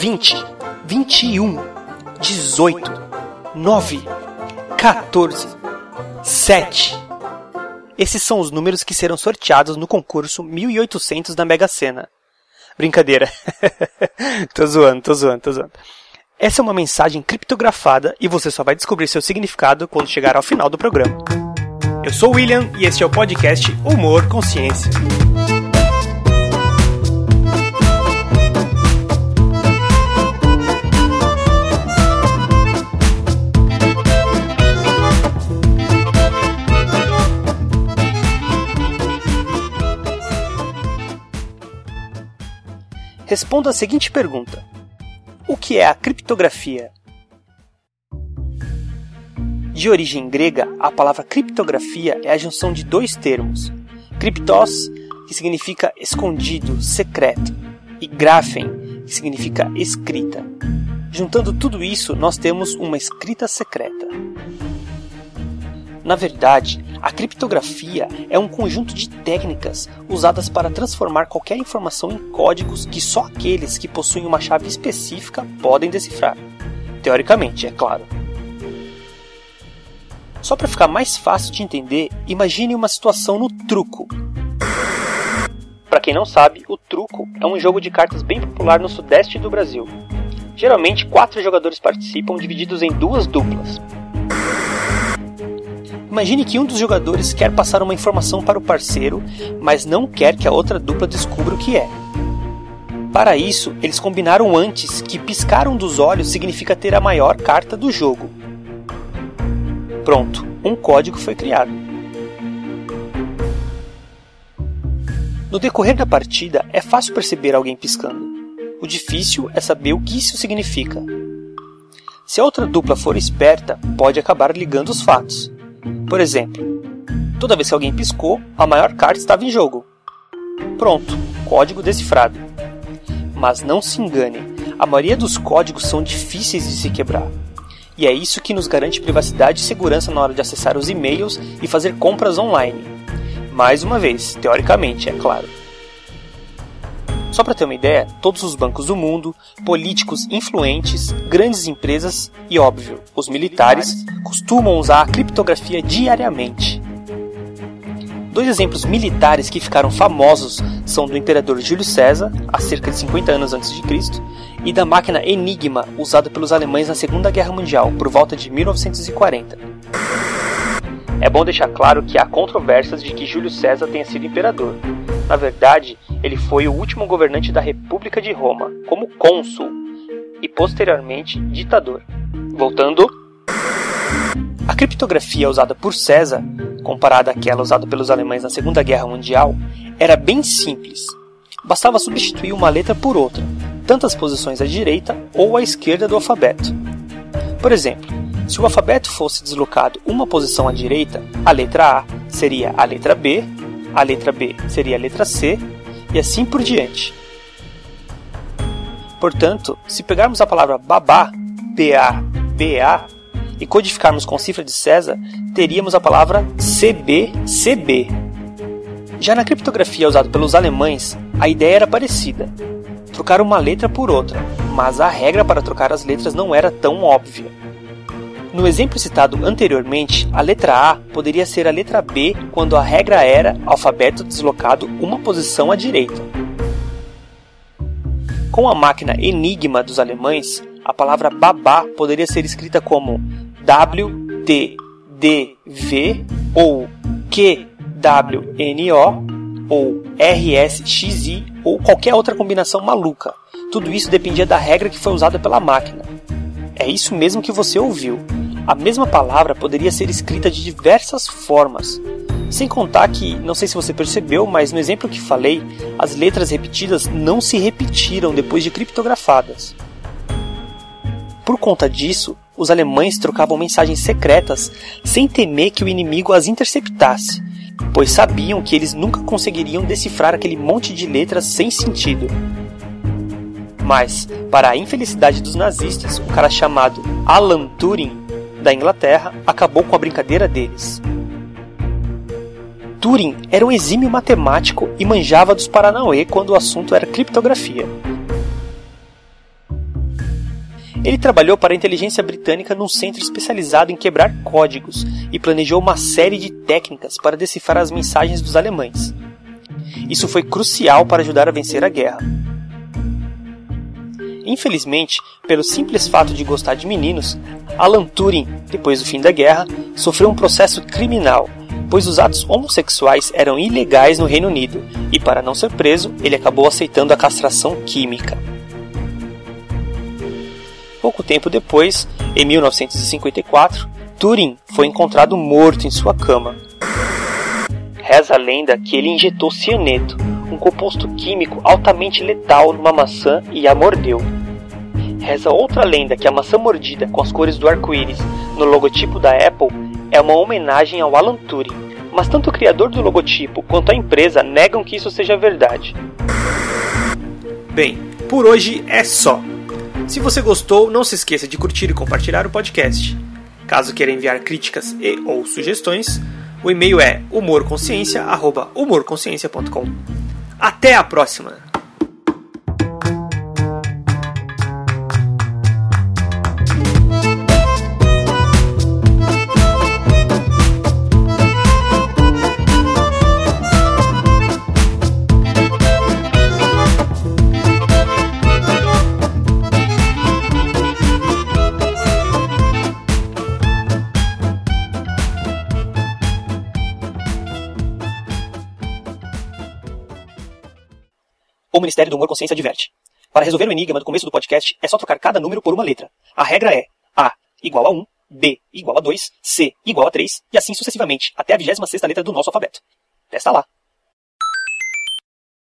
20, 21, 18, 9, 14, 7. Esses são os números que serão sorteados no concurso 1800 da Mega Sena. Brincadeira. tô zoando, tô zoando, tô zoando. Essa é uma mensagem criptografada e você só vai descobrir seu significado quando chegar ao final do programa. Eu sou o William e este é o podcast Humor Consciência. Responda a seguinte pergunta: O que é a criptografia? De origem grega, a palavra criptografia é a junção de dois termos: criptos, que significa escondido, secreto, e graphen, que significa escrita. Juntando tudo isso, nós temos uma escrita secreta. Na verdade, a criptografia é um conjunto de técnicas usadas para transformar qualquer informação em códigos que só aqueles que possuem uma chave específica podem decifrar. Teoricamente, é claro. Só para ficar mais fácil de entender, imagine uma situação no truco. Para quem não sabe, o truco é um jogo de cartas bem popular no sudeste do Brasil. Geralmente, quatro jogadores participam, divididos em duas duplas. Imagine que um dos jogadores quer passar uma informação para o parceiro, mas não quer que a outra dupla descubra o que é. Para isso, eles combinaram antes que piscar um dos olhos significa ter a maior carta do jogo. Pronto, um código foi criado. No decorrer da partida, é fácil perceber alguém piscando. O difícil é saber o que isso significa. Se a outra dupla for esperta, pode acabar ligando os fatos. Por exemplo, toda vez que alguém piscou, a maior carta estava em jogo. Pronto, código decifrado. Mas não se engane, a maioria dos códigos são difíceis de se quebrar. E é isso que nos garante privacidade e segurança na hora de acessar os e-mails e fazer compras online. Mais uma vez, teoricamente, é claro. Só para ter uma ideia, todos os bancos do mundo, políticos influentes, grandes empresas e, óbvio, os militares costumam usar a criptografia diariamente. Dois exemplos militares que ficaram famosos são do imperador Júlio César, há cerca de 50 anos antes de Cristo, e da máquina Enigma, usada pelos alemães na Segunda Guerra Mundial, por volta de 1940. É bom deixar claro que há controvérsias de que Júlio César tenha sido imperador. Na verdade, ele foi o último governante da República de Roma, como cônsul, e posteriormente ditador. Voltando. A criptografia usada por César, comparada àquela usada pelos alemães na Segunda Guerra Mundial, era bem simples. Bastava substituir uma letra por outra, tanto as posições à direita ou à esquerda do alfabeto. Por exemplo, se o alfabeto fosse deslocado uma posição à direita, a letra A seria a letra B, a letra B seria a letra C e assim por diante. Portanto, se pegarmos a palavra babá, B-A-B-A, e codificarmos com cifra de César, teríamos a palavra CB-CB. Já na criptografia usada pelos alemães, a ideia era parecida: trocar uma letra por outra, mas a regra para trocar as letras não era tão óbvia. No exemplo citado anteriormente, a letra A poderia ser a letra B quando a regra era alfabeto deslocado uma posição à direita. Com a máquina Enigma dos alemães, a palavra babá poderia ser escrita como WTDV ou QWNO ou RSXI ou qualquer outra combinação maluca. Tudo isso dependia da regra que foi usada pela máquina. É isso mesmo que você ouviu. A mesma palavra poderia ser escrita de diversas formas. Sem contar que, não sei se você percebeu, mas no exemplo que falei, as letras repetidas não se repetiram depois de criptografadas. Por conta disso, os alemães trocavam mensagens secretas sem temer que o inimigo as interceptasse, pois sabiam que eles nunca conseguiriam decifrar aquele monte de letras sem sentido. Mas, para a infelicidade dos nazistas, um cara chamado Alan Turing, da Inglaterra, acabou com a brincadeira deles. Turing era um exímio matemático e manjava dos Paranauê quando o assunto era criptografia. Ele trabalhou para a inteligência britânica num centro especializado em quebrar códigos e planejou uma série de técnicas para decifrar as mensagens dos alemães. Isso foi crucial para ajudar a vencer a guerra. Infelizmente, pelo simples fato de gostar de meninos, Alan Turing, depois do fim da guerra, sofreu um processo criminal, pois os atos homossexuais eram ilegais no Reino Unido e, para não ser preso, ele acabou aceitando a castração química. Pouco tempo depois, em 1954, Turing foi encontrado morto em sua cama. Reza a lenda que ele injetou cianeto, um composto químico altamente letal numa maçã e a mordeu. Reza outra lenda que a maçã mordida com as cores do arco-íris no logotipo da Apple é uma homenagem ao Alan Turing, mas tanto o criador do logotipo quanto a empresa negam que isso seja verdade. Bem, por hoje é só. Se você gostou, não se esqueça de curtir e compartilhar o podcast. Caso queira enviar críticas e ou sugestões, o e-mail é humorconsciência@humorconsciência.com. Até a próxima. O Ministério do Humor Consciência adverte. Para resolver o enigma do começo do podcast, é só trocar cada número por uma letra. A regra é A igual a 1, B igual a 2, C igual a 3 e assim sucessivamente, até a 26 letra do nosso alfabeto. Testa lá.